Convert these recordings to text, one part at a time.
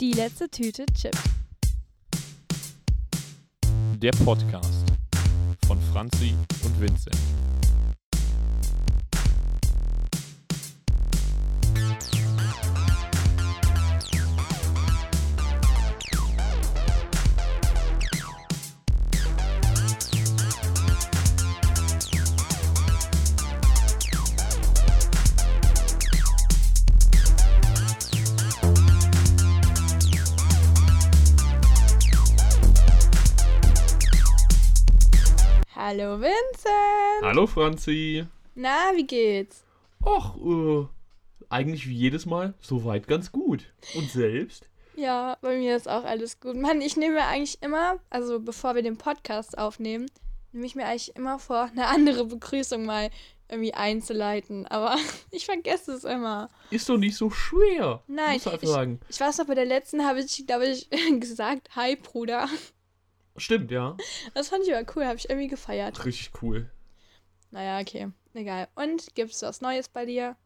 Die letzte Tüte Chips. Der Podcast von Franzi und Vincent. Hallo Vincent. Hallo Franzi. Na, wie geht's? Och, äh, eigentlich wie jedes Mal soweit ganz gut. Und selbst? Ja, bei mir ist auch alles gut. Mann, ich nehme mir eigentlich immer, also bevor wir den Podcast aufnehmen, nehme ich mir eigentlich immer vor, eine andere Begrüßung mal irgendwie einzuleiten. Aber ich vergesse es immer. Ist doch nicht so schwer. Nein, ich, sagen. ich weiß noch, bei der letzten habe ich, glaube ich, gesagt, hi Bruder. Stimmt, ja. Das fand ich aber cool, habe ich irgendwie gefeiert. Richtig cool. Naja, okay, egal. Und gibt's was Neues bei dir?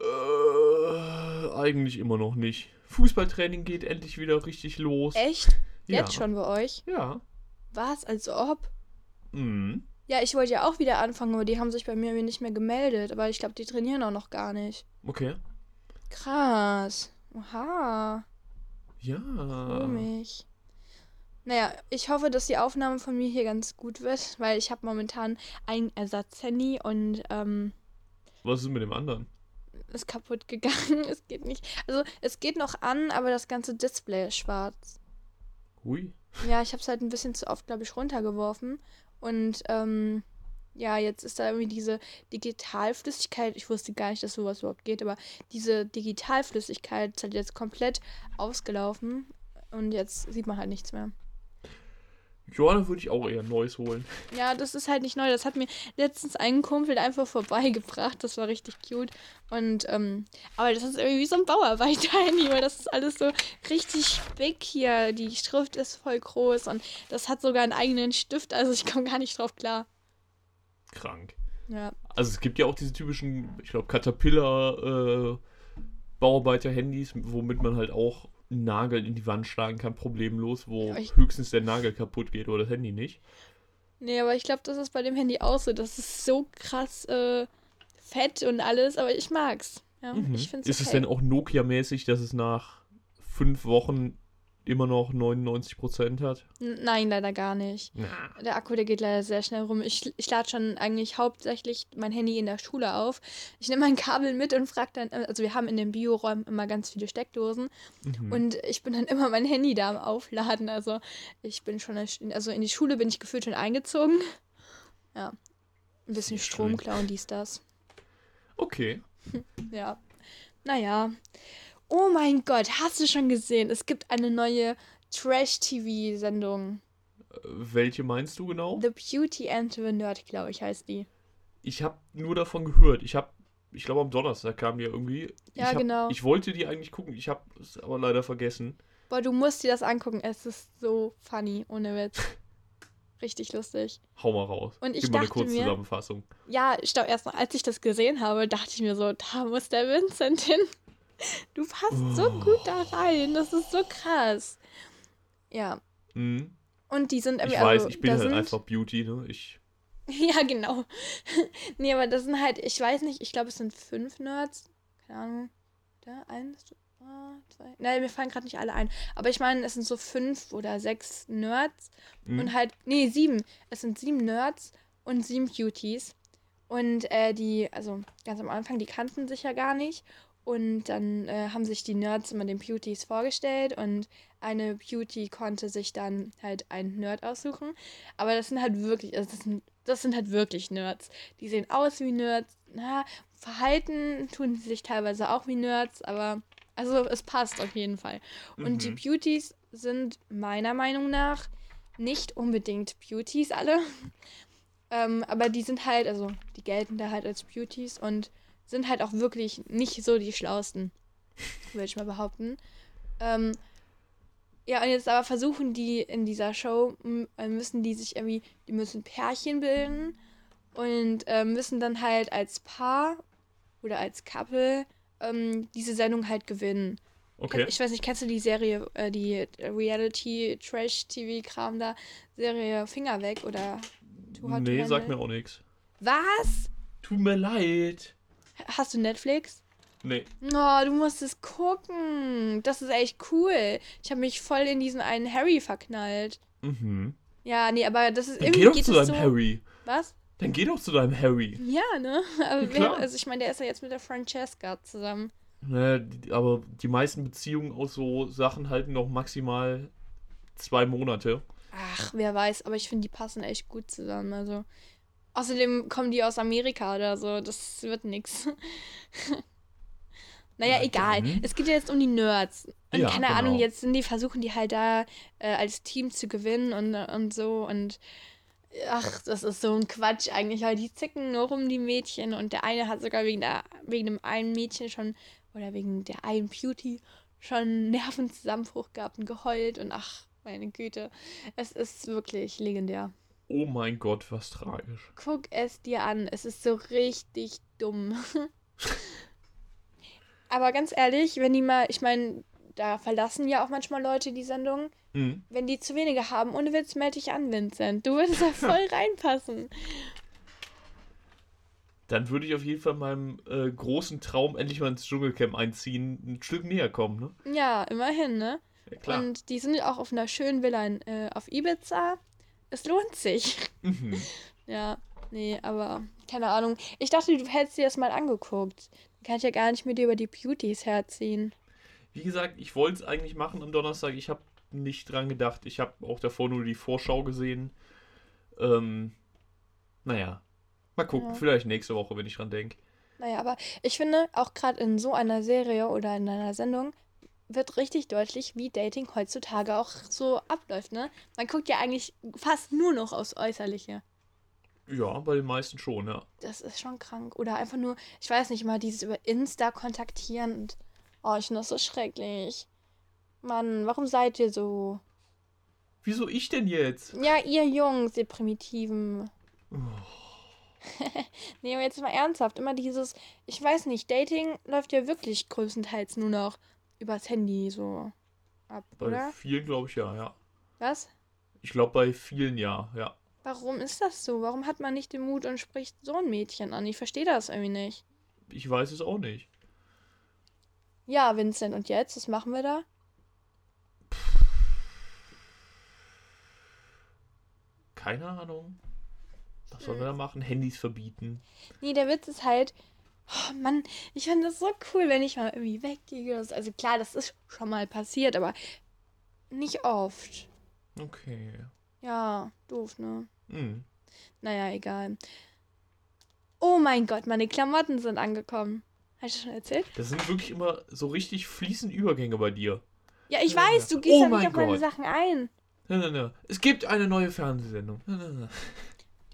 Äh, eigentlich immer noch nicht. Fußballtraining geht endlich wieder richtig los. Echt? Jetzt ja. schon bei euch? Ja. Was? Als ob? Mhm. Ja, ich wollte ja auch wieder anfangen, aber die haben sich bei mir nicht mehr gemeldet. Aber ich glaube, die trainieren auch noch gar nicht. Okay. Krass. Oha. Ja. Komisch. Naja, ich hoffe, dass die Aufnahme von mir hier ganz gut wird, weil ich habe momentan ein Ersatzhandy und ähm, Was ist mit dem anderen? ist kaputt gegangen. Es geht nicht. Also es geht noch an, aber das ganze Display ist schwarz. Hui. Ja, ich habe es halt ein bisschen zu oft, glaube ich, runtergeworfen. Und ähm, ja, jetzt ist da irgendwie diese Digitalflüssigkeit. Ich wusste gar nicht, dass sowas überhaupt geht, aber diese Digitalflüssigkeit ist halt jetzt komplett ausgelaufen. Und jetzt sieht man halt nichts mehr. Ja, dann würde ich auch eher neues holen. Ja, das ist halt nicht neu. Das hat mir letztens ein Kumpel einfach vorbeigebracht. Das war richtig cute. Und, ähm, aber das ist irgendwie wie so ein Bauarbeiter-Handy, weil das ist alles so richtig big hier. Die Schrift ist voll groß und das hat sogar einen eigenen Stift. Also ich komme gar nicht drauf klar. Krank. Ja. Also es gibt ja auch diese typischen, ich glaube, Caterpillar äh, Bauarbeiter-Handys, womit man halt auch einen Nagel in die Wand schlagen kann, problemlos, wo ich- höchstens der Nagel kaputt geht oder das Handy nicht. Nee, aber ich glaube, das ist bei dem Handy auch so. Das ist so krass äh, fett und alles, aber ich mag's. Ja, Mhm. ich find's Ist okay. es denn auch Nokia-mäßig, dass es nach fünf Wochen immer noch 99% hat? N- Nein, leider gar nicht. Na. Der Akku, der geht leider sehr schnell rum. Ich, ich lade schon eigentlich hauptsächlich mein Handy in der Schule auf. Ich nehme mein Kabel mit und frage dann, also wir haben in den Bioräumen immer ganz viele Steckdosen Mhm. und ich bin dann immer mein Handy da am Aufladen. Also ich bin schon, also in die Schule bin ich gefühlt schon eingezogen. Ja, ein bisschen Sehr Strom klauen, dies, das. Okay. Ja, naja. Oh mein Gott, hast du schon gesehen? Es gibt eine neue Trash-TV-Sendung. Äh, Welche meinst du genau? The Beauty and the Nerd, glaube ich, heißt die. Ich habe nur davon gehört. Ich habe, ich glaube am Donnerstag kam die irgendwie. Ja, ich hab, genau. Ich wollte die eigentlich gucken, ich habe es aber leider vergessen. Boah, du musst dir das angucken. Es ist so funny, ohne Witz. Richtig lustig. Hau mal raus. Und ich Gib mal eine dachte mir- Kurzzusammenfassung. Ja, ich glaube, erst mal, als ich das gesehen habe, dachte ich mir so, da muss der Vincent hin. Du passt so Oh. gut da rein. Das ist so krass. Ja. Mhm. Und die sind Ich irgendwie. weiß, also, ich bin halt sind, einfach Beauty, ne? Ich. Ja, genau. nee, aber das sind halt, ich weiß nicht, ich glaube, es sind fünf Nerds. Keine Ahnung. Da, eins, zwei. Nein, mir fallen gerade nicht alle ein. Aber ich meine, es sind so fünf oder sechs Nerds. Mhm. Und halt, nee, sieben. Es sind sieben Nerds und sieben Cuties. Und äh, die, also ganz am Anfang, die kannten sich ja gar nicht. Und dann äh, haben sich die Nerds immer den Beauties vorgestellt und eine Beauty konnte sich dann halt einen Nerd aussuchen. Aber das sind halt wirklich, also das sind, das sind halt wirklich Nerds. Die sehen aus wie Nerds. Na, verhalten tun sie sich teilweise auch wie Nerds, aber also es passt auf jeden Fall. Und die Mhm. Beauties sind meiner Meinung nach nicht unbedingt Beauties alle. ähm, aber die sind halt, also die gelten da halt als Beauties und sind halt auch wirklich nicht so die schlausten, würde ich mal behaupten. Ähm, ja, und jetzt aber versuchen die in dieser Show, äh, müssen die sich irgendwie, die müssen Pärchen bilden und äh, müssen dann halt als Paar oder als Couple ähm, diese Sendung halt gewinnen. Okay. Ich weiß nicht, kennst du die Serie, äh, die Reality-Trash-TV-Kram da? Serie Finger weg oder Too Hot Nee, sag mir auch nichts. Was? Tut mir leid. Hast du Netflix? Nee. Oh, du musst es gucken. Das ist echt cool. Ich habe mich voll in diesen einen Harry verknallt. Mhm. Ja, nee, aber das ist Dann irgendwie. Geh doch geht zu deinem so... Harry. Was? Dann geh doch zu deinem Harry. Ja, ne? Aber ja, wer, also ich meine, der ist ja jetzt mit der Francesca zusammen. Die, aber die meisten Beziehungen aus so Sachen halten noch maximal zwei Monate. Ach, wer weiß, aber ich finde, die passen echt gut zusammen. Also. Außerdem kommen die aus Amerika oder so. Das wird nix. Naja, Na egal. Dann. Es geht ja jetzt um die Nerds. Und ja, keine genau. Ahnung, jetzt sind die, versuchen die halt da äh, als Team zu gewinnen und, und so. Und ach, das ist so ein Quatsch eigentlich, weil die zicken nur rum, die Mädchen. Und der eine hat sogar wegen, der, wegen dem einen Mädchen schon, oder wegen der einen Beauty, schon Nervenzusammenbruch gehabt und geheult. Und ach, meine Güte. Es ist wirklich legendär. Oh mein Gott, was tragisch. Guck es dir an. Es ist so richtig dumm. Aber ganz ehrlich, wenn die mal, ich meine, da verlassen ja auch manchmal Leute die Sendung. Mhm. Wenn die zu wenige haben, ohne Witz, melde dich an, Vincent. Du würdest da voll reinpassen. Dann würde ich auf jeden Fall meinem äh, großen Traum, endlich mal ins Dschungelcamp einziehen, ein Stück näher kommen, ne? Ja, immerhin, ne? Ja, klar. Und die sind auch auf einer schönen Villa in, äh, auf Ibiza. Es lohnt sich. Mhm. ja, nee, aber keine Ahnung. Ich dachte, du hättest dir das mal angeguckt. Kann ich ja gar nicht mit dir über die Beauties herziehen. Wie gesagt, ich wollte es eigentlich machen am Donnerstag. Ich habe nicht dran gedacht. Ich habe auch davor nur die Vorschau gesehen. Ähm, naja, mal gucken. Ja. Vielleicht nächste Woche, wenn ich dran denke. Naja, aber ich finde, auch gerade in so einer Serie oder in einer Sendung wird richtig deutlich, wie Dating heutzutage auch so abläuft, ne? Man guckt ja eigentlich fast nur noch aufs Äußerliche. Ja, bei den meisten schon, ja. Das ist schon krank. Oder einfach nur, ich weiß nicht mal, dieses über Insta kontaktieren und. Oh, ich finde das so schrecklich. Mann, warum seid ihr so? Wieso ich denn jetzt? Ja, ihr Jungs, ihr Primitiven. Oh. nee, aber jetzt mal ernsthaft. Immer dieses, ich weiß nicht, Dating läuft ja wirklich größtenteils nur noch übers Handy so ab, bei oder? Bei vielen glaube ich ja, ja. Was? Ich glaube bei vielen ja, ja. Warum ist das so? Warum hat man nicht den Mut und spricht so ein Mädchen an? Ich verstehe das irgendwie nicht. Ich weiß es auch nicht. Ja, Vincent, und jetzt? Was machen wir da? Keine Ahnung. Was sollen wir da machen? Handys verbieten? Nee, der Witz ist halt, oh Mann, ich fand das so cool, wenn ich mal irgendwie weggehe. Also klar, das ist schon mal passiert, aber nicht oft. Okay. Ja, doof, ne? Mhm. Naja, egal. Oh mein Gott, meine Klamotten sind angekommen. Hast du schon erzählt? Das sind wirklich immer so richtig fließende Übergänge bei dir. Ja, ich weiß, du gehst oh ja nicht auf meine Sachen ein. Na, na, na. Es gibt eine neue Fernsehsendung. Na, na, na.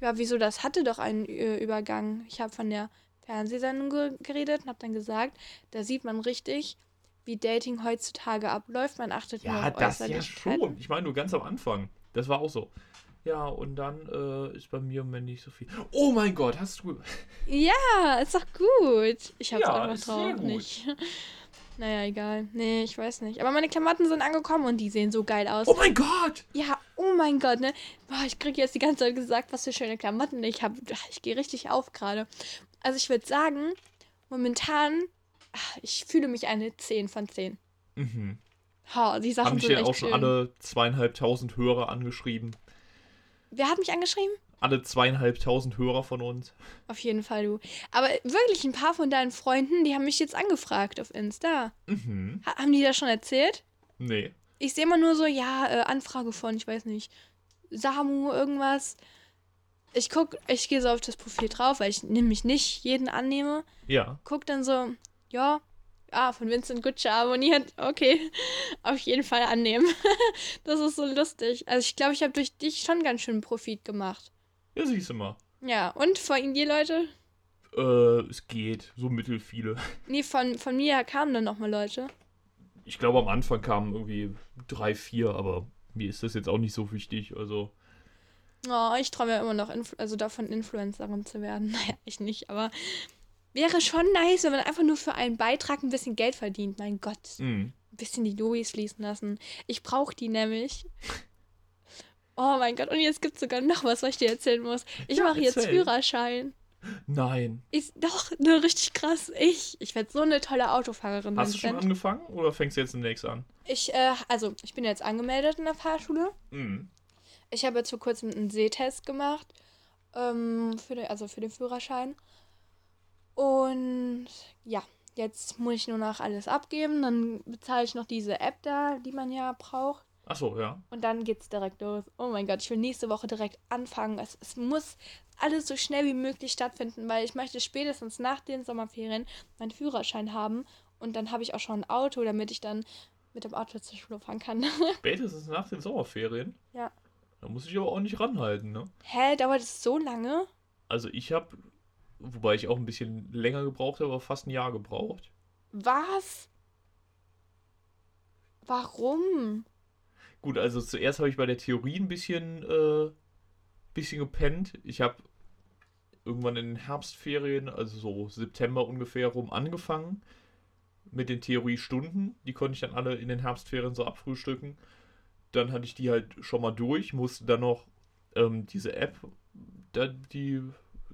Ja, wieso? Das hatte doch einen Übergang. Ich habe von der Fernsehsendung ge geredet und habe dann gesagt, da sieht man richtig, wie Dating heutzutage abläuft. Man achtet ja, nur auf das ja schon. Ich meine nur ganz am Anfang. Das war auch so. Ja, und dann äh, ist bei mir im Moment nicht so viel. Oh mein Gott, hast du. Ja, ist doch gut. Ich hab's ja, auch noch drauf nicht. Naja, egal. Nee, ich weiß nicht. Aber meine Klamotten sind angekommen und die sehen so geil aus. Oh mein Gott! Ja, oh mein Gott, ne? Boah, ich krieg jetzt die ganze Zeit gesagt, was für schöne Klamotten ich habe. Ich gehe richtig auf gerade. Also ich würde sagen, momentan, ach, ich fühle mich eine 10 von 10. Mhm. Ha, die Sachen Haben sind echt auch schon schön. alle zweieinhalbtausend Hörer angeschrieben. Wer hat mich angeschrieben? Alle zweieinhalbtausend Hörer von uns. Auf jeden Fall, du. Aber wirklich, ein paar von deinen Freunden, die haben mich jetzt angefragt auf Insta. Mhm. Ha haben die das schon erzählt? Nee. Ich sehe immer nur so, ja, äh, Anfrage von, ich weiß nicht, Samu, irgendwas. Ich guck, ich gehe so auf das Profil drauf, weil ich nämlich nicht jeden annehme. Ja. Guck dann so, ja, Ah, von Vincent Gutsche abonniert. Okay. Auf jeden Fall annehmen. das ist so lustig. Also ich glaube, ich habe durch dich schon ganz schön Profit gemacht. Ja, siehst du mal. Ja, und von dir, Leute? Äh, es geht. So mittel viele. Nee, von, von mir kamen dann nochmal Leute. Ich glaube, am Anfang kamen irgendwie drei, vier, aber mir ist das jetzt auch nicht so wichtig. Also. Oh, ich träume ja immer noch, Influ also davon Influencerin zu werden. Naja, ich nicht, aber wäre schon nice, wenn man einfach nur für einen Beitrag ein bisschen Geld verdient. Mein Gott. Mhm. ein bisschen die Louis fließen lassen. Ich brauche die nämlich. Oh mein Gott, und jetzt gibt es sogar noch was, was ich dir erzählen muss. Ich Ja, mache jetzt. Führerschein. Nein. Ist doch ne, richtig krass. Ich, ich werde so eine tolle Autofahrerin. Hast du schon werd. angefangen oder fängst du jetzt demnächst an? Ich, äh, also, ich bin jetzt angemeldet in der Fahrschule. Mhm. Ich habe jetzt vor kurzem einen Sehtest gemacht. Ähm, für den, also für den Führerschein. Und ja, jetzt muss ich nur noch alles abgeben. Dann bezahle ich noch diese App da, die man ja braucht. Achso, ja. Und dann geht's direkt los. Oh mein Gott, ich will nächste Woche direkt anfangen. Es, es muss alles so schnell wie möglich stattfinden, weil ich möchte spätestens nach den Sommerferien meinen Führerschein haben. Und dann habe ich auch schon ein Auto, damit ich dann mit dem Auto zur Schule fahren kann. Spätestens nach den Sommerferien. ja. Da muss ich aber auch nicht ranhalten, ne? Hä, dauert es so lange? Also ich habe, wobei ich auch ein bisschen länger gebraucht habe, aber fast ein Jahr gebraucht. Was? Warum? Gut, also zuerst habe ich bei der Theorie ein bisschen, äh, bisschen gepennt. Ich habe irgendwann in den Herbstferien, also so September ungefähr rum, angefangen mit den Theoriestunden. Die konnte ich dann alle in den Herbstferien so abfrühstücken. Dann hatte ich die halt schon mal durch, musste dann noch ähm, diese App, da die,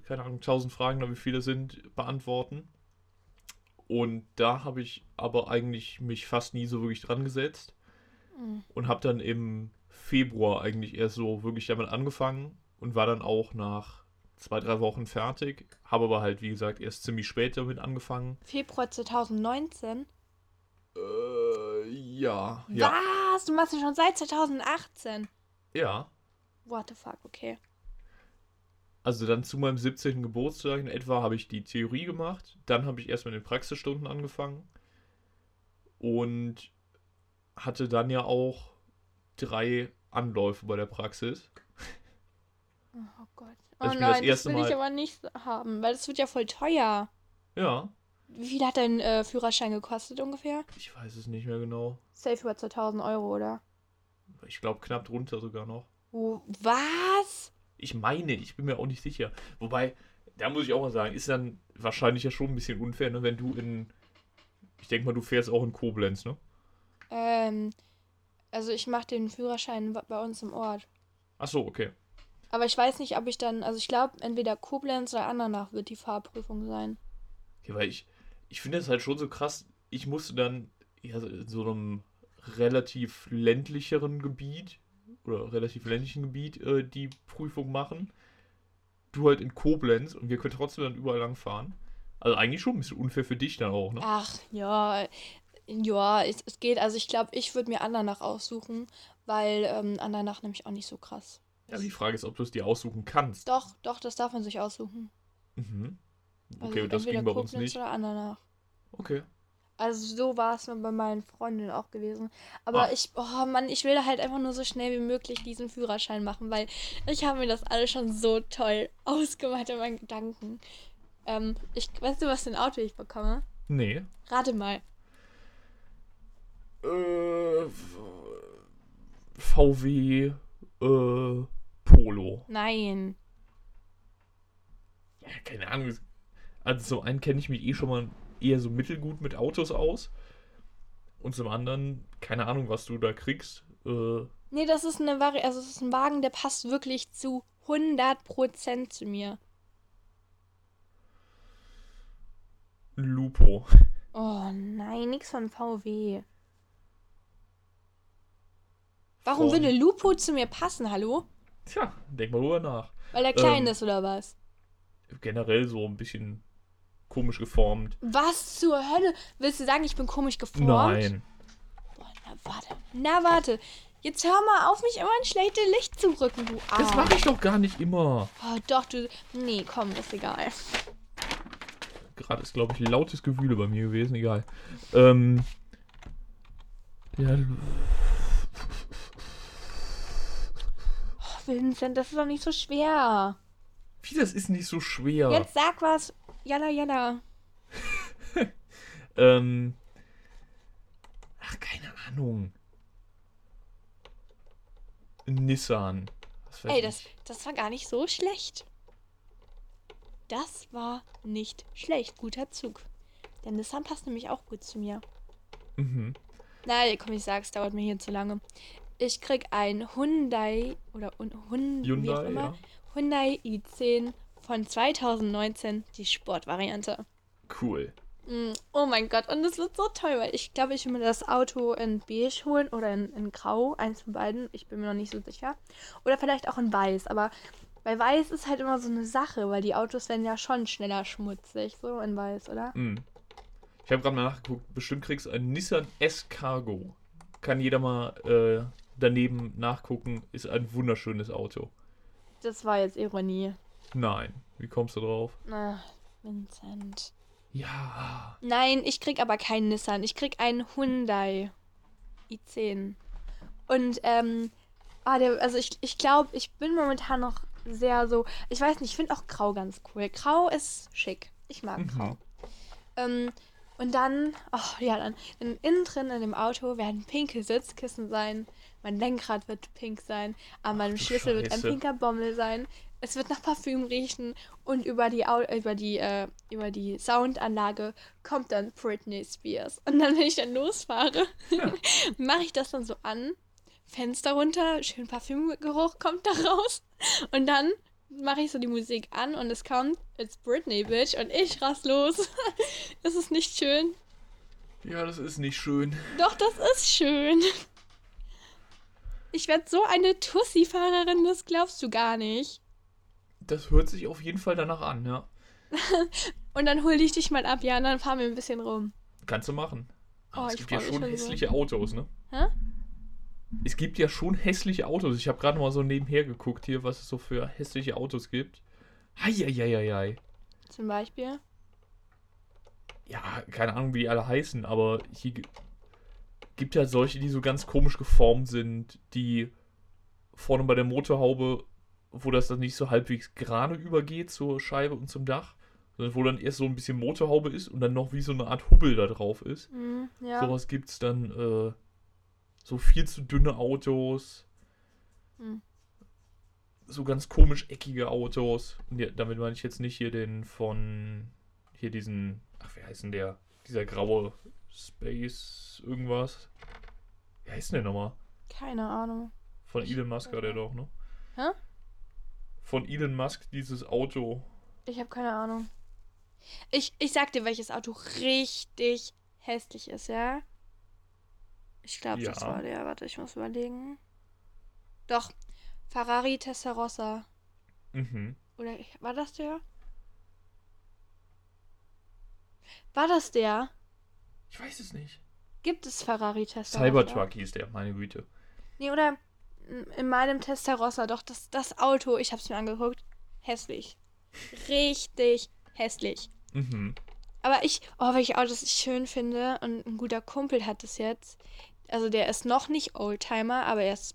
keine Ahnung, 1000 Fragen, da wie viele sind, beantworten. Und da habe ich aber eigentlich mich fast nie so wirklich dran gesetzt Hm. und habe dann im Februar eigentlich erst so wirklich damit angefangen und war dann auch nach zwei, drei Wochen fertig. Habe aber halt, wie gesagt, erst ziemlich spät damit angefangen. Februar 2019? Äh, ja. Ja. Was? Du machst es schon seit 2018? Ja. What the fuck, okay. Also dann zu meinem 17. Geburtstag in etwa habe ich die Theorie gemacht. Dann habe ich erst mit den Praxisstunden angefangen. Und hatte dann ja auch drei Anläufe bei der Praxis. Oh Gott. Oh ich das nein, das erste will ich Mal- aber nicht haben, weil das wird ja voll teuer. Ja. Wie viel hat dein äh, Führerschein gekostet ungefähr? Ich weiß es nicht mehr genau. Safe über 2000 Euro, oder? Ich glaube knapp drunter sogar noch. Oh, was? Ich meine, ich bin mir auch nicht sicher. Wobei, da muss ich auch mal sagen, ist dann wahrscheinlich ja schon ein bisschen unfair, ne, wenn du in. Ich denke mal, du fährst auch in Koblenz, ne? Ähm, also ich mache den Führerschein bei uns im Ort. Ach so, okay. Aber ich weiß nicht, ob ich dann, also ich glaube, entweder Koblenz oder Andernach wird die Fahrprüfung sein. okay weil ich, ich finde das halt schon so krass. Ich musste dann ja, in so einem relativ ländlicheren Gebiet oder relativ ländlichen Gebiet äh, die Prüfung machen. Du halt in Koblenz und wir können trotzdem dann überall lang fahren. Also eigentlich schon ein bisschen unfair für dich dann auch, ne? Ach, ja, ja, es, es geht. Also ich glaube, ich würde mir Andernach aussuchen, weil ähm, Andernach nämlich auch nicht so krass. Ja, die Frage ist, ob du es dir aussuchen kannst. Doch, doch, das darf man sich aussuchen. Mhm. Also Okay, das ging bei uns nicht. oder Andernach. Okay. Also so war es bei meinen Freundinnen auch gewesen. Aber Ah. ich, oh Mann, ich will halt einfach nur so schnell wie möglich diesen Führerschein machen, weil ich habe mir das alles schon so toll ausgemalt in meinen Gedanken. Ähm, ich, weißt du, was für ein Auto ich bekomme? Nee. Rate mal. Äh, VW äh, Polo. Nein. Ja, keine Ahnung. Also zum einen kenne ich mich eh schon mal eher so mittelgut mit Autos aus. Und zum anderen, keine Ahnung, was du da kriegst. Äh, Nee, das ist eine Vari also es ist ein Wagen, der passt wirklich zu 100% zu mir. Lupo. Oh nein, nix von VW. Warum Von- würde Lupo zu mir passen, hallo? Tja, denk mal drüber nach. Weil er klein Ähm, ist oder was? Generell so ein bisschen komisch geformt. Was zur Hölle? Willst du sagen, ich bin komisch geformt? Nein. Boah, na warte. Na warte. Jetzt hör mal auf, mich immer in schlechte Licht zu rücken, du Arsch. Das mache ich doch gar nicht immer. Oh, doch, du. Nee, komm, ist egal. Gerade ist, glaube ich, lautes Gewühle bei mir gewesen. Egal. Ähm. Ja, Oh, Vincent, das ist doch nicht so schwer. wie, das ist nicht so schwer. Jetzt sag was. Jalla, jalla. Ähm. Ach, keine Ahnung. Nissan. Ey, das, das war gar nicht so schlecht. Das war nicht schlecht. Guter Zug. Der Nissan passt nämlich auch gut zu mir. Mhm. Nein, komm, ich sag's, dauert mir hier zu lange. Ich krieg ein Hyundai oder un, Hun, wie auch Hyundai, immer, ja. Hyundai i10 von 2019, die Sportvariante. Cool. Mm, Oh mein Gott, und das wird so toll, weil ich glaube, ich will mir das Auto in beige holen oder in, in grau, eins von beiden. Ich bin mir noch nicht so sicher. Oder vielleicht auch in weiß, aber bei weiß ist halt immer so eine Sache, weil die Autos werden ja schon schneller schmutzig, so in weiß, oder? Mhm. Ich habe gerade mal nachgeguckt. Bestimmt kriegst du einen Nissan S-Cargo. Kann jeder mal äh, daneben nachgucken. Ist ein wunderschönes Auto. Das war jetzt Ironie. Nein. Wie kommst du drauf? Ach, Vincent. Ja. Nein, ich krieg aber keinen Nissan. Ich krieg einen Hyundai i10. Und, ähm, ah, der, also ich, ich glaube, ich bin momentan noch sehr so, ich weiß nicht, ich finde auch Grau ganz cool. Grau ist schick. Ich mag Mhm. Grau. Ähm, und dann, oh ja, dann, dann innen drin in dem Auto werden pinke Sitzkissen sein. Mein Lenkrad wird pink sein. An meinem Schlüssel wird ein Scheiße. pinker Bommel sein. Es wird nach Parfüm riechen und über die, Au über die, äh, über die Soundanlage kommt dann Britney Spears. Und dann, wenn ich dann losfahre, Ja. mache ich das dann so an, Fenster runter, schön Parfümgeruch kommt da raus. Und dann mache ich so die Musik an und es kommt, it's Britney, Bitch, und ich rass los. das ist nicht schön. Ja, das ist nicht schön. Doch, das ist schön. Ich werde so eine Tussi-Fahrerin, das glaubst du gar nicht. Das hört sich auf jeden Fall danach an, ja. Und dann hol ich dich mal ab, ja, und dann fahren wir ein bisschen rum. Kannst du machen. Aber Oh, es gibt ja schon schon so. hässliche Autos, ne? Hä? Es gibt ja schon hässliche Autos. Ich habe gerade mal so nebenher geguckt hier, was es so für hässliche Autos gibt. Heieieiei. Zum Beispiel. Ja, keine Ahnung, wie die alle heißen, aber hier gi- gibt ja solche, die so ganz komisch geformt sind, die vorne bei der Motorhaube, wo das dann nicht so halbwegs gerade übergeht zur Scheibe und zum Dach, sondern wo dann erst so ein bisschen Motorhaube ist und dann noch wie so eine Art Hubbel da drauf ist. Hm, ja. Sowas gibt's dann, äh, so viel zu dünne Autos. Hm. So ganz komisch eckige Autos. Und ja, damit meine ich jetzt nicht hier den von, hier diesen, ach, wer heißt denn der? Dieser graue Space irgendwas. Wie heißt denn der nochmal? Keine Ahnung. Von Elon Musk war der doch, ne? Hä? Von Elon Musk dieses Auto. Ich habe keine Ahnung. Ich, ich sag dir, welches Auto richtig hässlich ist, ja? Ich glaube, das Ja. war der. Warte, ich muss überlegen. Doch, Ferrari Testarossa. Mhm. Oder war das der? War das der? Ich weiß es nicht. Gibt es Ferrari Testarossa? Cybertruck hieß der, meine Güte. Nee, oder in meinem Testarossa. Doch, das, das Auto, ich hab's mir angeguckt. Hässlich. Richtig hässlich. Mhm. Aber ich, oh, welche Autos ich schön finde und ein guter Kumpel hat es jetzt. Also der ist noch nicht Oldtimer, aber er ist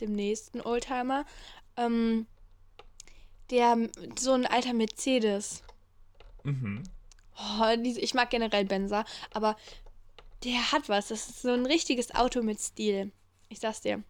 demnächst ein Oldtimer. Ähm, der, so ein alter Mercedes. Mhm. Oh, diese, ich mag generell Benzer, aber der hat was. Das ist so ein richtiges Auto mit Stil. Ich sag's dir.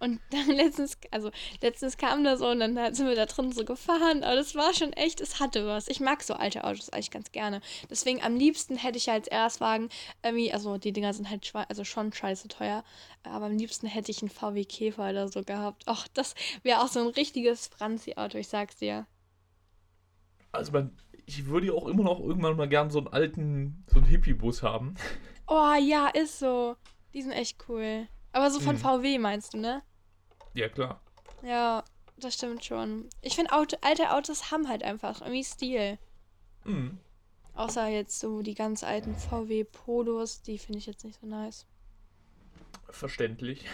Und dann letztens, also letztens kam da so und dann sind wir da drin so gefahren, aber das war schon echt, es hatte was. Ich mag so alte Autos eigentlich ganz gerne. Deswegen am liebsten hätte ich als Erstwagen irgendwie, also die Dinger sind halt also schon scheiße teuer, aber am liebsten hätte ich einen VW Käfer oder so gehabt. Och, das wäre auch so ein richtiges Franzi-Auto, ich sag's dir. Also man, ich würde ja auch immer noch irgendwann mal gern so einen alten, so einen Hippie-Bus haben. Oh ja, ist so. Die sind echt cool. Aber so von Mhm. VW meinst du, ne? Ja, klar. Ja, das stimmt schon. Ich finde, Auto, alte Autos haben halt einfach irgendwie Stil. Mhm. Außer jetzt so die ganz alten VW Polos, die finde ich jetzt nicht so nice. Verständlich.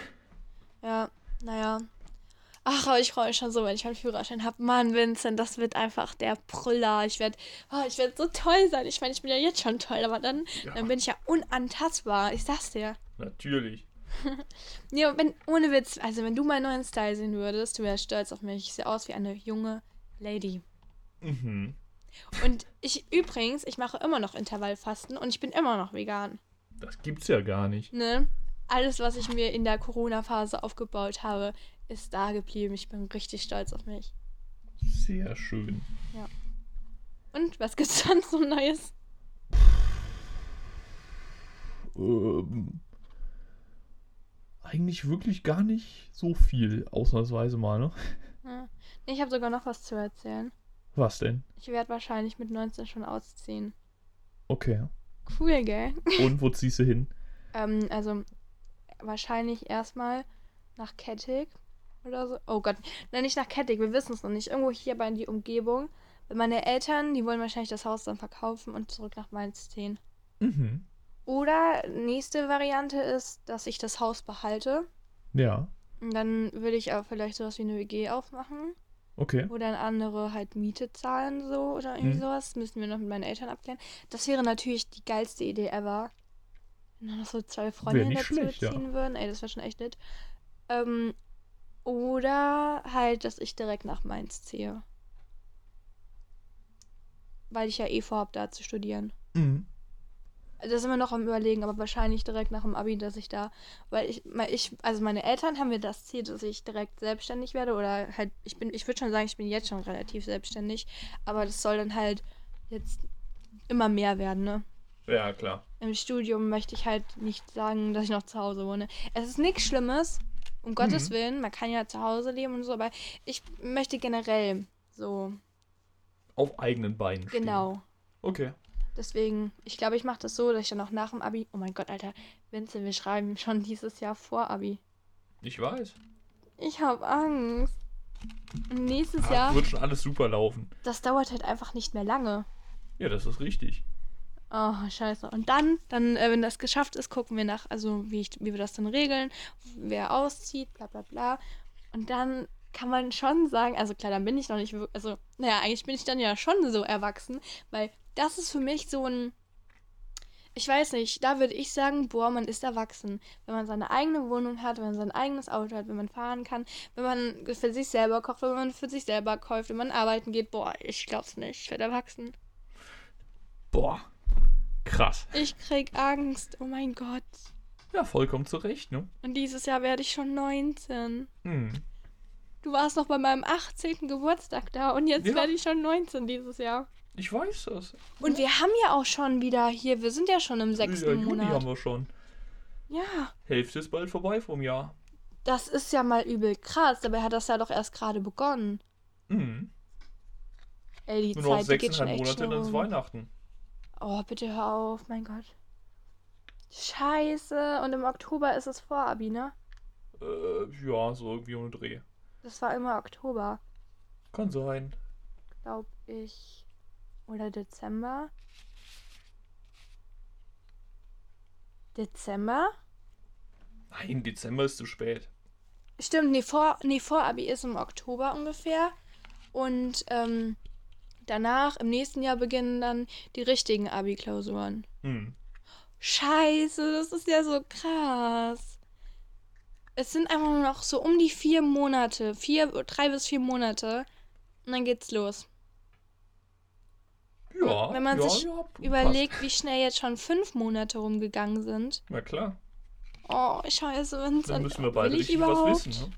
Ja, naja. Ach, aber ich freue mich schon so, wenn ich meinen Führerschein habe. Mann, Vincent, das wird einfach der Brüller. Ich werde oh, ich werd so toll sein. Ich meine, ich bin ja jetzt schon toll, aber dann, Ja, dann bin ich ja unantastbar. Ich sag's dir. natürlich. Aber wenn, ohne Witz, also wenn du meinen neuen Style sehen würdest, du wärst stolz auf mich. Ich sehe aus wie eine junge Lady. Mhm. Und ich übrigens, ich mache immer noch Intervallfasten und ich bin immer noch vegan. Das gibt's ja gar nicht. Ne? Alles, was ich mir in der Corona-Phase aufgebaut habe, ist da geblieben. Ich bin richtig stolz auf mich. Sehr schön. Und was gibt's sonst so Neues? Ähm, Eigentlich wirklich gar nicht so viel, ausnahmsweise mal, ne? Ja. Ich habe sogar noch was zu erzählen. Was denn? Ich werde wahrscheinlich mit 19 schon ausziehen. Okay. Cool, gell? Und wo ziehst du hin? Ähm, also wahrscheinlich erstmal nach Kettig oder so. Oh Gott, nein, nicht nach Kettig, wir wissen es noch nicht. Irgendwo hier bei in die Umgebung. Meine Eltern, die wollen wahrscheinlich das Haus dann verkaufen und zurück nach Mainz ziehen. Mhm. Oder nächste Variante ist, dass ich das Haus behalte. Ja. Und dann würde ich auch vielleicht sowas wie eine WG aufmachen. Okay. Wo dann andere halt Miete zahlen, so oder irgendwie Mhm. sowas. Müssen wir noch mit meinen Eltern abklären. Das wäre natürlich die geilste Idee ever. Wenn dann noch so zwei Freundinnen dazu schlecht, ja. ziehen würden. Ey, das wäre schon echt nett. Ähm, oder halt, dass ich direkt nach Mainz ziehe. Weil ich ja eh vorhab, da zu studieren. Mhm. Da sind wir noch am überlegen, aber wahrscheinlich direkt nach dem Abi, dass ich da, weil ich, ich, also meine Eltern haben mir das Ziel, dass ich direkt selbstständig werde oder halt, ich bin, ich würde schon sagen, ich bin jetzt schon relativ selbstständig, aber das soll dann halt jetzt immer mehr werden, ne? Ja, klar. Im Studium möchte ich halt nicht sagen, dass ich noch zu Hause wohne. Es ist nichts Schlimmes, um Gottes Mhm. Willen, man kann ja zu Hause leben und so, aber ich möchte generell so, Auf eigenen Beinen stehen. genau. Okay. Deswegen, ich glaube, ich mache das so, dass ich dann auch nach dem Abi. Oh mein Gott, Alter, Vincent, wir schreiben schon dieses Jahr vor Abi. Ich weiß. Ich habe Angst. Nächstes Ach, Jahr, Wird schon alles super laufen. das dauert halt einfach nicht mehr lange. Ja, das ist richtig. Oh, scheiße. Und dann, dann, äh, wenn das geschafft ist, gucken wir nach, also wie, ich, wie wir das dann regeln, wer auszieht, bla bla bla. Und dann kann man schon sagen, also klar, dann bin ich noch nicht wirklich, also, naja, eigentlich bin ich dann ja schon so erwachsen, weil das ist für mich so ein, ich weiß nicht, da würde ich sagen, boah, man ist erwachsen. Wenn man seine eigene Wohnung hat, wenn man sein eigenes Auto hat, wenn man fahren kann, wenn man für sich selber kocht, wenn man für sich selber kauft, wenn man arbeiten geht, boah, ich glaub's nicht, ich werde erwachsen. Boah. Krass. Ich krieg Angst, oh mein Gott. Ja, vollkommen zu Recht, ne? Und dieses Jahr werde ich schon 19. Hm. Du warst noch bei meinem 18. Geburtstag da und jetzt Ja. werde ich schon 19 dieses Jahr. Ich weiß das. Und wir haben ja auch schon wieder hier, wir sind ja schon im sechsten ja, Juni Monat. haben wir schon. Ja, Hälfte ist bald vorbei vom Jahr. das ist ja mal übel krass. Dabei hat das ja doch erst gerade begonnen. Mhm. Ey, die Nur noch Zeit schon sechseinhalb Monate, dann ist. Weihnachten. Oh, bitte hör auf, mein Gott. Scheiße. Und im Oktober ist es Vorabi, ne? Äh, ja, so irgendwie ohne Dreh. Das war immer Oktober, Kann sein. glaube ich. Oder Dezember. Dezember? Nein, Dezember ist zu spät. Stimmt, nee, vor, nee, Vorabi ist im Oktober ungefähr. Und ähm, danach, im nächsten Jahr, beginnen dann die richtigen Abi-Klausuren. Hm. Scheiße, das ist ja so krass. Es sind einfach nur noch so um die vier Monate. Vier, drei bis vier Monate. Und dann geht's los. Ja, Wenn man ja, sich ja, Überlegt, wie schnell jetzt schon fünf Monate rumgegangen sind. Passt. Na klar, Oh, scheiße, Vincent. dann müssen wir beide richtig überhaupt? was wissen.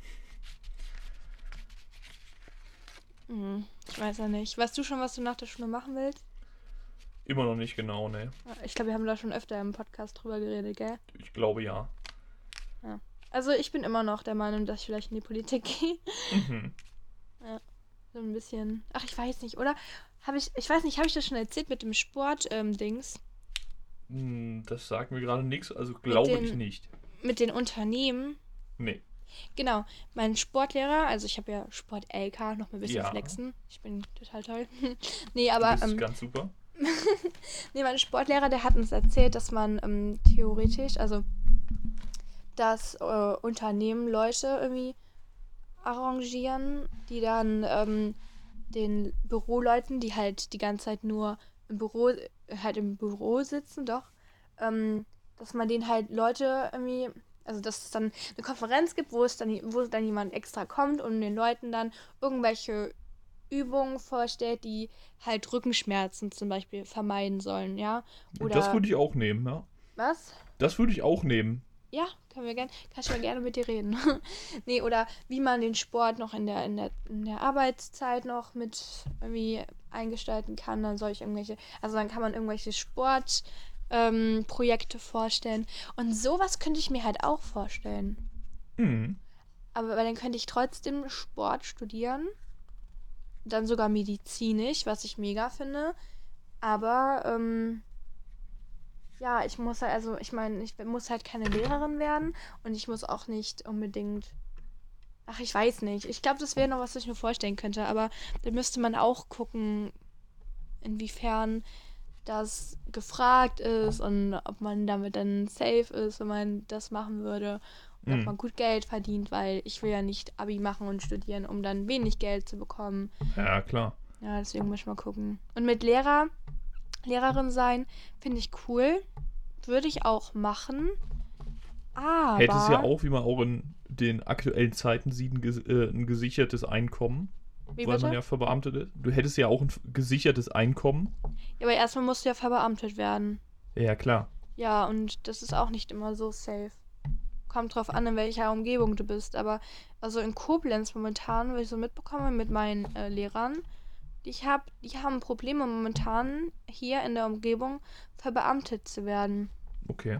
Ne? Hm, ich weiß ja nicht. Weißt du schon, was du nach der Schule machen willst? Immer noch nicht genau, ne? Ich glaube, wir haben da schon öfter im Podcast drüber geredet, gell? Ich glaube ja. Also ich bin immer noch der Meinung, dass ich vielleicht in die Politik gehe. Mhm. So ein bisschen. Ach, ich weiß nicht, oder? Habe ich, ich weiß nicht, habe ich das schon erzählt mit dem Sport-Dings? Hm, Das sagt mir gerade nichts, also glaube ich nicht. mit den Unternehmen. Nee. Genau, mein Sportlehrer, also ich habe ja Sport-LK, noch mal ein bisschen Ja. flexen. Ich bin total toll. nee, aber das ist ähm, ganz super. nee, mein Sportlehrer, der hat uns erzählt, dass man ähm, theoretisch, also dass äh, Unternehmen Leute irgendwie arrangieren, die dann ähm, den Büroleuten, die halt die ganze Zeit nur im Büro, halt im Büro sitzen, doch, ähm, dass man denen halt Leute irgendwie, also dass es dann eine Konferenz gibt, wo es dann, wo dann jemand extra kommt und den Leuten dann irgendwelche Übungen vorstellt, die halt Rückenschmerzen zum Beispiel vermeiden sollen, ja? Oder das würde ich auch nehmen, ja. was? Das würde ich auch nehmen. Ja, können wir gerne, kann ich mal gerne mit dir reden. nee, oder wie man den Sport noch in der, in der, in der Arbeitszeit noch mit irgendwie eingestalten kann. Dann soll ich irgendwelche, also dann kann man irgendwelche Sportprojekte ähm, vorstellen. Und sowas könnte ich mir halt auch vorstellen. Mhm. Aber dann könnte ich trotzdem Sport studieren. Dann sogar medizinisch, was ich mega finde. Aber, ähm, ja, ich muss halt, also ich meine, ich muss halt keine Lehrerin werden und ich muss auch nicht unbedingt. Ach, ich weiß nicht. Ich glaube, das wäre noch was, was ich mir vorstellen könnte. Aber da müsste man auch gucken, inwiefern das gefragt ist und ob man damit dann safe ist, wenn man das machen würde. Und ob Mhm. man gut Geld verdient, weil ich will ja nicht Abi machen und studieren, um dann wenig Geld zu bekommen. Ja, klar. Ja, deswegen muss ich mal gucken. Und mit Lehrer, Lehrerin sein, finde ich cool. Würde ich auch machen. Aber. Hättest ja auch, wie man auch in den aktuellen Zeiten sieht, ein, ges äh, ein gesichertes Einkommen. Wie weil bitte? man ja verbeamtet ist. Du hättest ja auch ein gesichertes Einkommen. Ja, aber erstmal musst du ja verbeamtet werden. Ja, klar. Ja, und das ist auch nicht immer so safe. Kommt drauf an, in welcher Umgebung du bist. Aber also in Koblenz momentan, was ich so mitbekomme mit meinen äh, Lehrern, ich habe, die haben Probleme momentan hier in der Umgebung verbeamtet zu werden. Okay.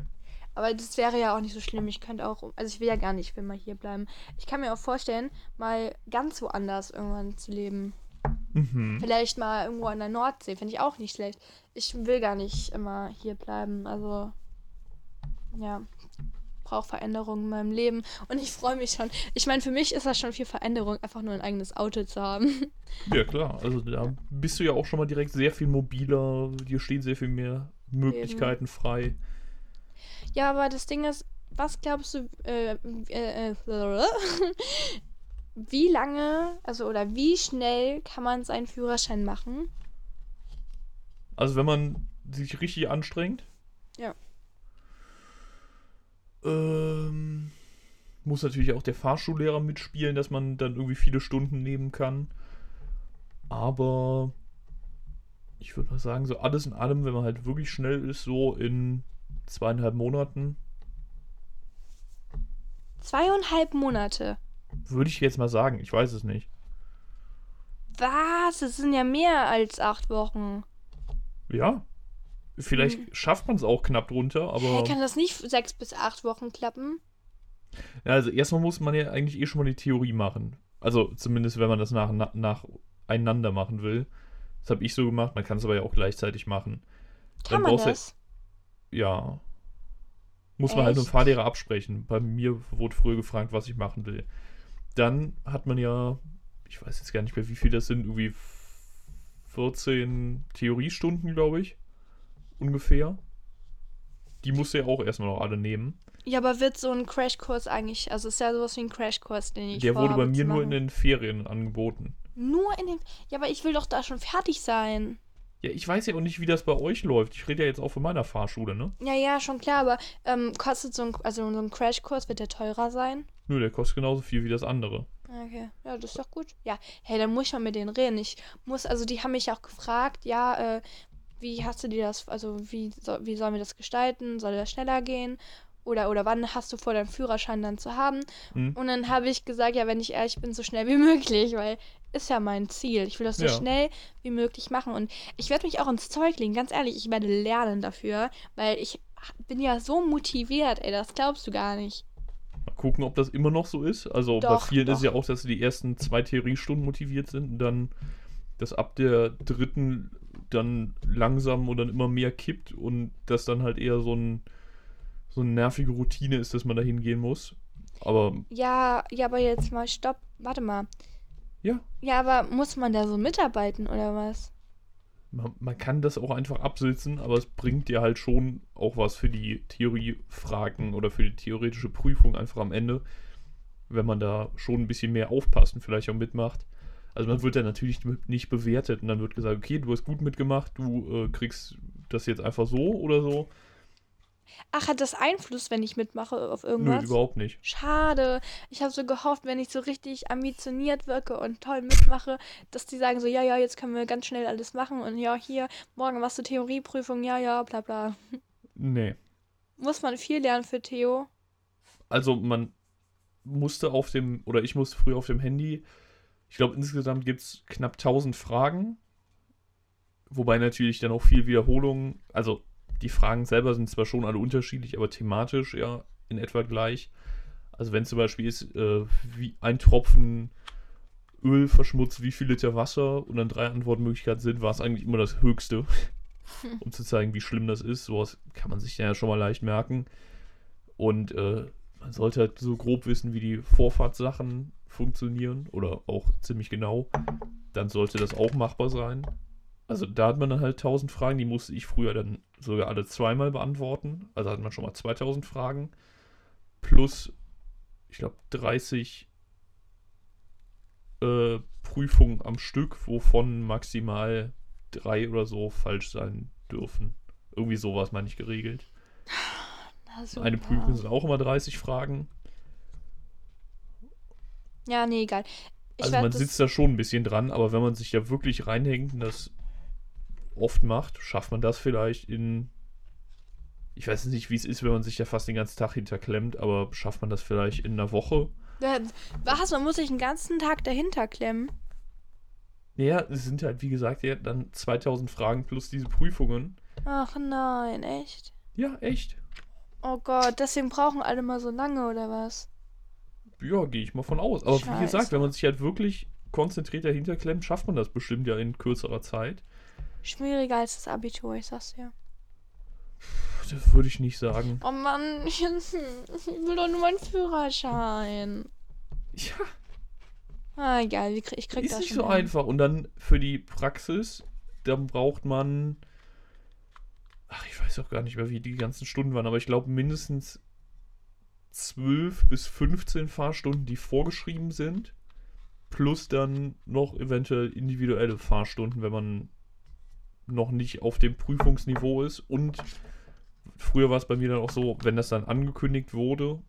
Aber das wäre ja auch nicht so schlimm. Ich könnte auch, also ich will ja gar nicht, ich will mal hier bleiben. Ich kann mir auch vorstellen, mal ganz woanders irgendwann zu leben. Mhm. Vielleicht mal irgendwo an der Nordsee, finde ich auch nicht schlecht. Ich will gar nicht immer hier bleiben. Also, ja, brauche Veränderungen in meinem Leben. Und ich freue mich schon. Ich meine, für mich ist das schon viel Veränderung, einfach nur ein eigenes Auto zu haben. Ja, klar. Also da bist du ja auch schon mal direkt sehr viel mobiler. Dir stehen sehr viel mehr Möglichkeiten frei. ja, aber das Ding ist, was glaubst du, äh, äh, äh, wie lange, also oder wie schnell kann man seinen Führerschein machen? Also wenn man sich richtig anstrengt. Ja. Ähm, muss natürlich auch der Fahrschullehrer mitspielen, dass man dann irgendwie viele Stunden nehmen kann. Aber ich würde mal sagen, so alles in allem, wenn man halt wirklich schnell ist, so in zweieinhalb Monaten, Zweieinhalb Monate. würde ich jetzt mal sagen. Ich weiß es nicht. Was? Das sind ja mehr als acht Wochen. Ja. Vielleicht Hm. schafft man es auch knapp drunter, aber. Hä, kann das nicht sechs bis acht Wochen klappen? Ja, also erstmal muss man ja eigentlich eh schon mal die Theorie machen. Also zumindest, wenn man das nach, na- nacheinander machen will. Das habe ich so gemacht, man kann es aber ja auch gleichzeitig machen. Kann Dann man das? Ja. Muss man halt mit dem Echt? Fahrlehrer absprechen. Bei mir wurde früher gefragt, was ich machen will. Dann hat man ja, ich weiß jetzt gar nicht mehr, wie viel das sind, irgendwie 14 Theoriestunden, glaube ich. Ungefähr. Die musst du ja auch erstmal noch alle nehmen. Ja, aber wird so ein Crashkurs eigentlich, also ist ja sowas wie ein Crashkurs, den ich Der wurde bei mir nur in den Ferien angeboten. Nur in den. Ja, aber ich will doch da schon fertig sein. Ja, ich weiß ja auch nicht, wie das bei euch läuft. Ich rede ja jetzt auch von meiner Fahrschule, ne? Ja, ja, schon klar, aber ähm, kostet so ein, also so ein Crashkurs, wird der teurer sein? Nö, der kostet genauso viel wie das andere. Okay, ja, das ist doch gut. Ja, hey, dann muss ich mal mit denen reden. Ich muss, also die haben mich auch gefragt, ja, äh, wie hast du dir das, also wie, soll, wie sollen wir das gestalten? Soll das schneller gehen? Oder, oder wann hast du vor, deinen Führerschein dann zu haben? Hm? Und dann habe ich gesagt, ja, wenn ich ehrlich bin, so schnell wie möglich, weil ist ja mein Ziel. Ich will das so Ja. schnell wie möglich machen. Und ich werde mich auch ins Zeug legen, ganz ehrlich, ich werde lernen dafür, weil ich bin ja so motiviert, ey, das glaubst du gar nicht. Mal gucken, ob das immer noch so ist. Also bei Doch, vielen ist doch. ja auch, dass sie die ersten zwei Theoriestunden motiviert sind und dann das ab der dritten dann langsam und dann immer mehr kippt und das dann halt eher so ein so eine nervige Routine ist, dass man da hingehen muss. Aber Ja, ja, aber jetzt mal stopp. Warte mal. ja, Ja, aber muss man da so mitarbeiten oder was? man, man kann das auch einfach absitzen, aber es bringt dir halt schon auch was für die Theoriefragen oder für die theoretische Prüfung einfach am Ende, wenn man da schon ein bisschen mehr aufpasst und vielleicht auch mitmacht. Also man wird dann natürlich nicht bewertet und dann wird gesagt, okay, du hast gut mitgemacht, du äh, kriegst das jetzt einfach so oder so. Ach, hat das Einfluss, wenn ich mitmache auf Nö, irgendwas? überhaupt nicht. Schade. Ich habe so gehofft, wenn ich so richtig ambitioniert wirke und toll mitmache, dass die sagen so, ja, ja, jetzt können wir ganz schnell alles machen und ja, hier, morgen machst du Theorieprüfung, ja, ja, bla bla. Nee. Muss man viel lernen für Theo? Also man musste auf dem, oder ich musste früher auf dem Handy, ich glaube insgesamt gibt es knapp 1000 Fragen, wobei natürlich dann auch viel Wiederholung, also die Fragen selber sind zwar schon alle unterschiedlich, aber thematisch ja in etwa gleich. Also wenn zum Beispiel ist, äh, wie ein Tropfen Öl verschmutzt wie viel Liter Wasser und dann drei Antwortmöglichkeiten sind, war es eigentlich immer das Höchste, um zu zeigen, wie schlimm das ist. Sowas kann man sich ja schon mal leicht merken. Und äh, man sollte halt so grob wissen, wie die Vorfahrtssachen funktionieren oder auch ziemlich genau. Dann sollte das auch machbar sein. Also da hat man dann halt 1000 Fragen, die musste ich früher dann sogar alle zweimal beantworten. Also hat man schon mal 2000 Fragen. Plus, ich glaube, 30 äh, Prüfungen am Stück, wovon maximal drei oder so falsch sein dürfen. Irgendwie sowas meine ich geregelt. Eine. Prüfung sind auch immer 30 Fragen. Ja, nee, egal. Ich Also man sitzt da schon ein bisschen dran, aber wenn man sich ja wirklich reinhängt und das oft macht, schafft man das vielleicht in. Ich weiß nicht, wie es ist, wenn man sich ja fast den ganzen Tag hinterklemmt, aber schafft man das vielleicht in einer Woche? Was? Man muss sich den ganzen Tag dahinter klemmen? Ja, es sind halt, wie gesagt, ja dann 2000 Fragen plus diese Prüfungen. Ach nein, echt? Ja, echt. Oh Gott, deswegen brauchen alle mal so lange, oder was? Ja, gehe ich mal von aus. Aber wie Scheiße. gesagt, wenn man sich halt wirklich konzentriert dahinter klemmt, schafft man das bestimmt ja in kürzerer Zeit. Schwieriger als das Abitur, ich sag's dir. Das würde ich nicht sagen. Oh Mann, ich will doch nur meinen Führerschein. Ja, Ah, egal, wie krieg- ich krieg ist das nicht so hin. einfach. Und dann für die Praxis, dann braucht man. Ach, ich weiß auch gar nicht mehr, wie die ganzen Stunden waren, aber ich glaube mindestens 12 bis 15 Fahrstunden, die vorgeschrieben sind. Plus dann noch eventuell individuelle Fahrstunden, wenn man noch nicht auf dem Prüfungsniveau ist. Und früher war es bei mir dann auch so, wenn das dann angekündigt wurde,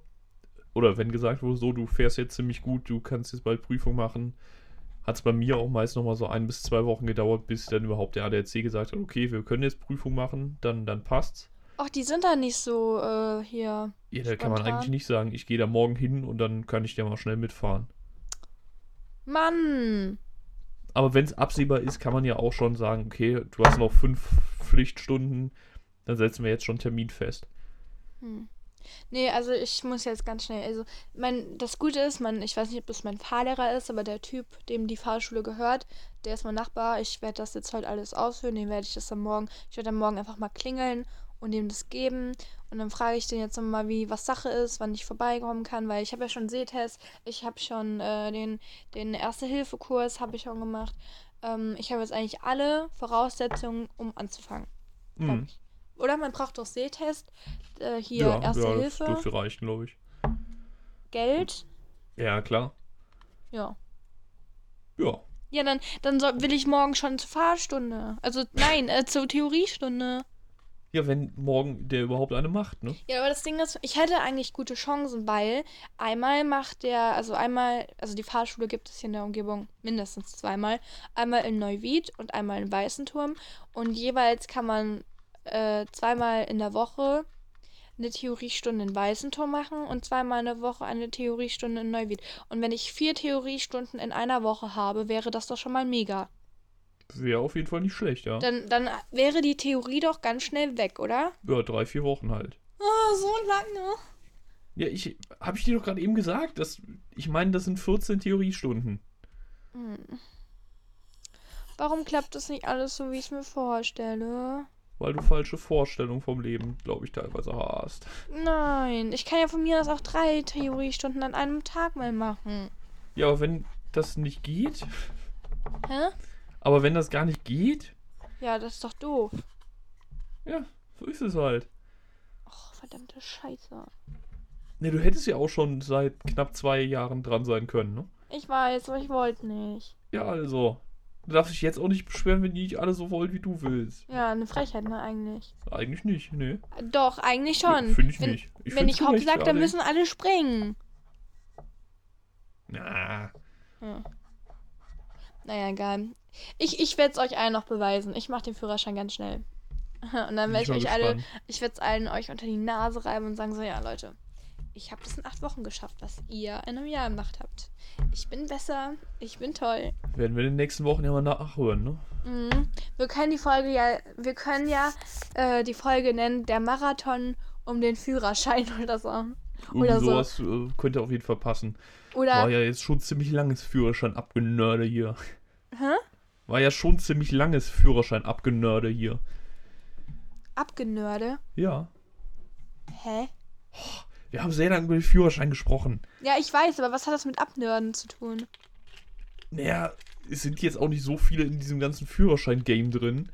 oder wenn gesagt wurde, so, du fährst jetzt ziemlich gut, du kannst jetzt bald Prüfung machen, hat es bei mir auch meist nochmal so ein bis zwei Wochen gedauert, bis dann überhaupt der ADAC gesagt hat, okay, wir können jetzt Prüfung machen, dann, dann passt's. Ach, die sind da nicht so äh, hier. Ja, da kann man Spontan. eigentlich nicht sagen, ich gehe da morgen hin und dann kann ich ja mal schnell mitfahren. Mann! Aber wenn es absehbar ist, kann man ja auch schon sagen, okay, du hast noch fünf Pflichtstunden, dann setzen wir jetzt schon einen Termin fest. Hm. Nee, also ich muss jetzt ganz schnell. Also, mein, das Gute ist, mein, ich weiß nicht, ob das mein Fahrlehrer ist, aber der Typ, dem die Fahrschule gehört, der ist mein Nachbar. Ich werde das jetzt heute alles ausführen. Den werde ich das dann morgen. Ich werde dann morgen einfach mal klingeln und ihm das geben. Und dann frage ich den jetzt nochmal, wie was Sache ist, wann ich vorbeikommen kann, weil ich habe ja schon Sehtest, ich habe schon äh, den, den Erste-Hilfe-Kurs habe ich schon gemacht. Ähm, ich habe jetzt eigentlich alle Voraussetzungen, um anzufangen. Hm. ich. Oder man braucht doch Sehtest, äh, hier ja, Erste ja, das Hilfe, dürfte reichen, glaube ich. Geld. Ja, klar. Ja. Ja. Ja, dann, dann soll, will ich morgen schon zur Fahrstunde. Also nein, äh, zur Theoriestunde. Ja, wenn morgen der überhaupt eine macht, ne? Ja, aber das Ding ist, ich hätte eigentlich gute Chancen, weil einmal macht der, also einmal, also die Fahrschule gibt es hier in der Umgebung mindestens zweimal. Einmal in Neuwied und einmal in Weißenturm. Und jeweils kann man äh, zweimal in der Woche eine Theoriestunde in Weißenturm machen und zweimal in der Woche eine Theoriestunde in Neuwied. Und wenn ich vier Theoriestunden in einer Woche habe, wäre das doch schon mal mega. Wäre auf jeden Fall nicht schlecht, ja. Dann, dann wäre die Theorie doch ganz schnell weg, oder? Ja, drei, vier Wochen halt. Oh, so lange. Ja, ich habe ich dir doch gerade eben gesagt, dass ich meine, das sind 14 Theoriestunden. Hm. Warum klappt das nicht alles so, wie ich es mir vorstelle? Weil du falsche Vorstellungen vom Leben, glaube ich, teilweise hast. Nein, ich kann ja von mir aus auch drei Theoriestunden an einem Tag mal machen. Ja, aber wenn das nicht geht, Hä? Aber wenn das gar nicht geht, Ja, das ist doch doof. ja, so ist es halt. Och, verdammte Scheiße. Ne, du hättest ja auch schon seit knapp zwei Jahren dran sein können, ne? Ich weiß, aber ich wollte nicht. Ja, also. Du darfst dich jetzt auch nicht beschweren, wenn die nicht alle so wollen, wie du willst. Ja, eine Frechheit, ne, eigentlich. Eigentlich nicht, ne. Doch, eigentlich schon. Finde ich wenn, nicht. Ich wenn ich Hopp sag, dann müssen alle springen. Na, Ja. Naja, egal. Ich, ich werde es euch allen noch beweisen. Ich mache den Führerschein ganz schnell. Und dann werde ich euch alle, gespannt. ich werde es allen euch unter die Nase reiben und sagen so, ja Leute, ich habe das in acht Wochen geschafft, was ihr in einem Jahr gemacht habt. Ich bin besser, ich bin toll. Werden wir in den nächsten Wochen ja mal nachhören, ne? Mhm. Wir können die Folge ja, wir können ja äh, die Folge nennen, der Marathon um den Führerschein oder so. Irgendwie Oder so. sowas äh, könnte auf jeden Fall passen. Oder, War ja jetzt schon ziemlich langes Führerschein abgenörde hier. hä? War ja schon ziemlich langes Führerschein abgenörde hier. Abgenörde? Ja. Hä? Wir haben sehr lange über den Führerschein gesprochen. Ja, ich weiß, aber was hat das mit Abnörden zu tun? Naja, es sind jetzt auch nicht so viele in diesem ganzen Führerschein-Game drin.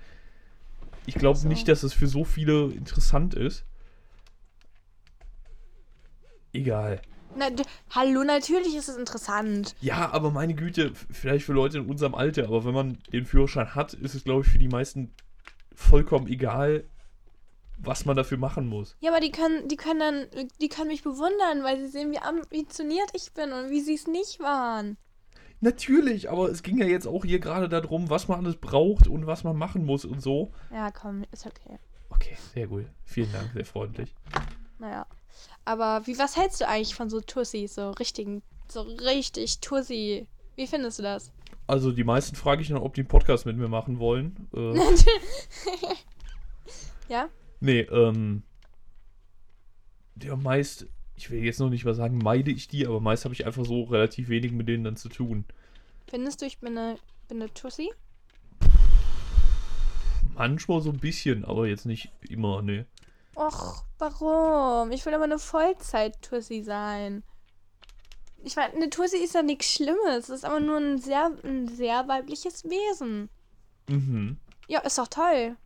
Ich glaube so. nicht, dass es für so viele interessant ist. Egal. Na, hallo, natürlich ist es interessant. Ja, aber meine Güte, vielleicht für Leute in unserem Alter, aber wenn man den Führerschein hat, ist es, glaube ich, für die meisten vollkommen egal, was man dafür machen muss. Ja, aber die können, die können dann, die können mich bewundern, weil sie sehen, wie ambitioniert ich bin und wie sie es nicht waren. Natürlich, aber es ging ja jetzt auch hier gerade darum, was man alles braucht und was man machen muss und so. Ja, komm, ist okay. Okay, sehr gut. Vielen Dank, sehr freundlich. Naja. Aber wie, was hältst du eigentlich von so Tussis, so richtigen, so richtig Tussi? Wie findest du das? Also die meisten frage ich dann, ob die einen Podcast mit mir machen wollen. Äh, ja? nee, ähm. Ja, meist, ich will jetzt noch nicht mal sagen, meide ich die, aber meist habe ich einfach so relativ wenig mit denen dann zu tun. Findest du, ich bin eine, bin eine Tussi? Manchmal so ein bisschen, aber jetzt nicht immer, nee. Och, warum? Ich will aber eine Vollzeit-Tussi sein. Ich meine, eine Tussi ist ja nichts Schlimmes. Es ist aber nur ein sehr, ein sehr weibliches Wesen. Mhm. Ja, ist doch toll.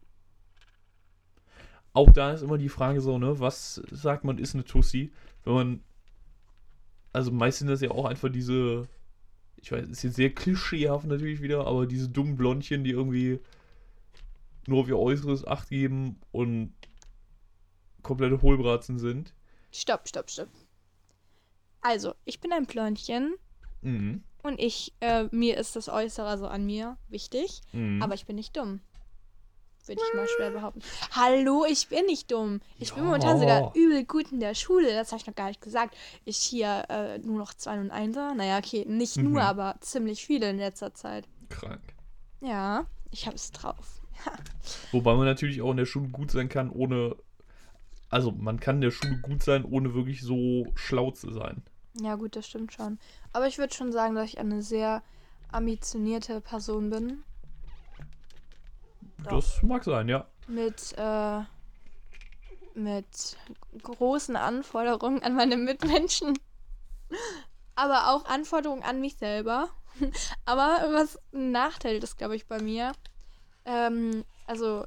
Auch da ist immer die Frage so, ne, was sagt man ist eine Tussi? Wenn man, also meist sind das ja auch einfach diese, ich weiß, ist jetzt sehr klischeehaft natürlich wieder, aber diese dummen Blondchen, die irgendwie nur auf ihr Äußeres Acht geben und komplette Hohlbratzen sind. Stopp, stopp, stopp. Also, ich bin ein Blondchen Mhm. und ich, äh, mir ist das Äußere, also an mir, wichtig. Mhm. Aber ich bin nicht dumm. Würde ich mal schwer behaupten. Hallo, ich bin nicht dumm. Ich bin Ja. momentan sogar übel gut in der Schule. Das habe ich noch gar nicht gesagt. Ich hier äh, nur noch 2 und 1 Naja, okay, nicht Mhm. nur, aber ziemlich viele in letzter Zeit. Krank. Ja, ich habe es drauf. Wobei man natürlich auch in der Schule gut sein kann, ohne. Also, man kann in der Schule gut sein, ohne wirklich so schlau zu sein. Ja, gut, das stimmt schon. Aber ich würde schon sagen, dass ich eine sehr ambitionierte Person bin. Doch. Das mag sein, ja. Mit, äh, mit großen Anforderungen an meine Mitmenschen. Aber auch Anforderungen an mich selber. Aber was ein Nachteil ist, glaube ich, bei mir. Ähm, also.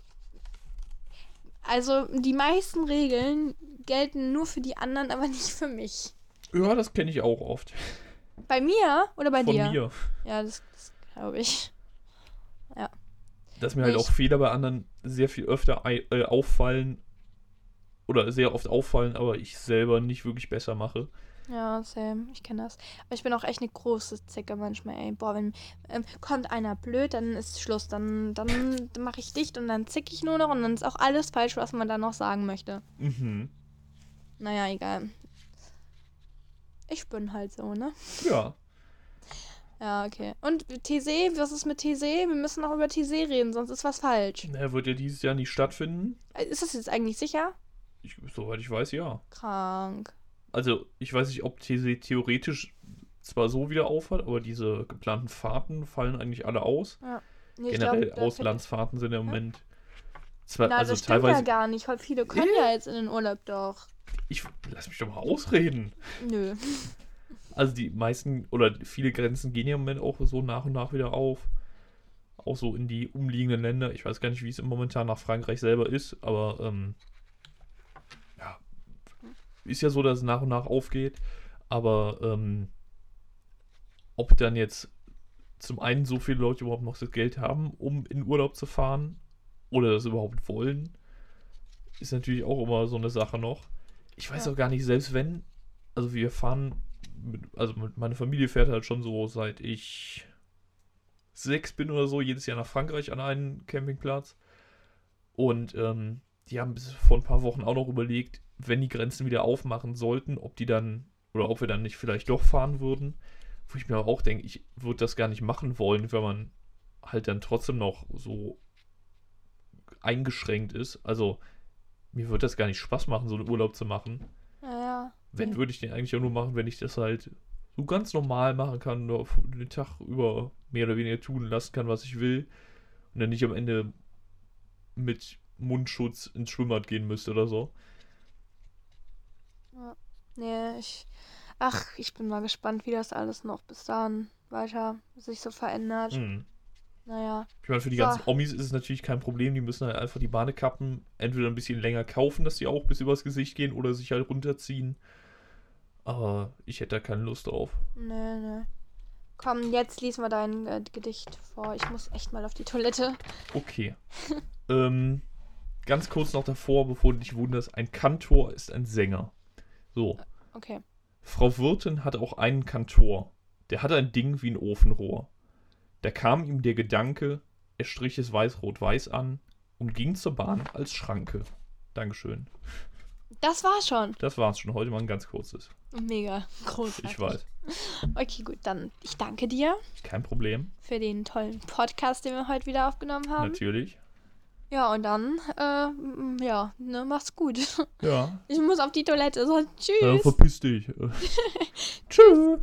Also, die meisten Regeln gelten nur für die anderen, aber nicht für mich. Ja, das kenne ich auch oft. Bei mir oder bei Von dir? mir. Ja, das, das glaube ich. Dass mir halt Ich- auch Fehler bei anderen sehr viel öfter äh, auffallen. Oder sehr oft auffallen, aber ich selber nicht wirklich besser mache. Ja, same. Ich kenne das. Aber ich bin auch echt eine große Zicke manchmal, ey. Boah, wenn ähm, kommt einer blöd, dann ist Schluss. Dann, dann mache ich dicht und dann zick ich nur noch und dann ist auch alles falsch, was man da noch sagen möchte. Mhm. Naja, egal. Ich bin halt so, ne? Ja. Ja, okay. Und TC, was ist mit TC? Wir müssen noch über TC reden, sonst ist was falsch. Er wird ja dieses Jahr nicht stattfinden. Äh, Ist das jetzt eigentlich sicher? Ich, soweit ich weiß, ja. Krank. Also, ich weiß nicht, ob TC theoretisch zwar so wieder aufhat, aber diese geplanten Fahrten fallen eigentlich alle aus. Nee, ich Generell glaub, Auslandsfahrten sind ja im Moment. Zwar, Na, also das stimmt ja teilweise. gar nicht. Viele können ja jetzt in den Urlaub doch. Ich lass mich doch mal ausreden. Nö. Also die meisten oder viele Grenzen gehen ja im Moment auch so nach und nach wieder auf. Auch so in die umliegenden Länder. Ich weiß gar nicht, wie es momentan nach Frankreich selber ist, aber ähm, ja, ist ja so, dass es nach und nach aufgeht. Aber ähm, ob dann jetzt zum einen so viele Leute überhaupt noch das Geld haben, um in Urlaub zu fahren oder das überhaupt wollen, ist natürlich auch immer so eine Sache noch. Ich weiß Ja. auch gar nicht, selbst wenn, also wir fahren, mit, also meine Familie fährt halt schon so, seit ich sechs bin oder so, jedes Jahr nach Frankreich an einen Campingplatz. Und ähm, die haben bis vor ein paar Wochen auch noch überlegt, wenn die Grenzen wieder aufmachen sollten, ob die dann, oder ob wir dann nicht vielleicht doch fahren würden. Wo ich mir aber auch denke, ich würde das gar nicht machen wollen, wenn man halt dann trotzdem noch so eingeschränkt ist. Also, mir würde das gar nicht Spaß machen, so einen Urlaub zu machen. Wenn, Ja. würde ich den eigentlich auch nur machen, wenn ich das halt so ganz normal machen kann, auf den Tag über mehr oder weniger tun lassen kann, was ich will. Und dann nicht am Ende mit Mundschutz ins Schwimmbad gehen müsste oder so. Nee, ich. Ach, ich bin mal gespannt, wie das alles noch bis dahin weiter sich so verändert. Mhm. Naja. Ich meine, für die So. ganzen Omis ist es natürlich kein Problem. Die müssen halt einfach die Badekappen entweder ein bisschen länger kaufen, dass die auch bis übers Gesicht gehen oder sich halt runterziehen. Aber ich hätte da keine Lust drauf. Nee, nee. Komm, jetzt lies mal dein äh, Gedicht vor. Ich muss echt mal auf die Toilette. Okay. ähm, ganz kurz noch davor, bevor du dich wunderst: ein Kantor ist ein Sänger. So. Okay. Frau Wirtin hatte auch einen Kantor. Der hatte ein Ding wie ein Ofenrohr. Da kam ihm der Gedanke, er strich es weiß-rot-weiß an und ging zur Bahn als Schranke. Dankeschön. Das war schon. Das war's schon. Heute mal ein ganz kurzes. Mega großartig. Ich weiß. Okay, gut, dann ich danke dir Kein Problem. für den tollen Podcast, den wir heute wieder aufgenommen haben. Natürlich. Ja, und dann, äh, ja, ne, mach's gut. Ja. Ich muss auf die Toilette. So, tschüss. verpiss dich. Tschüss.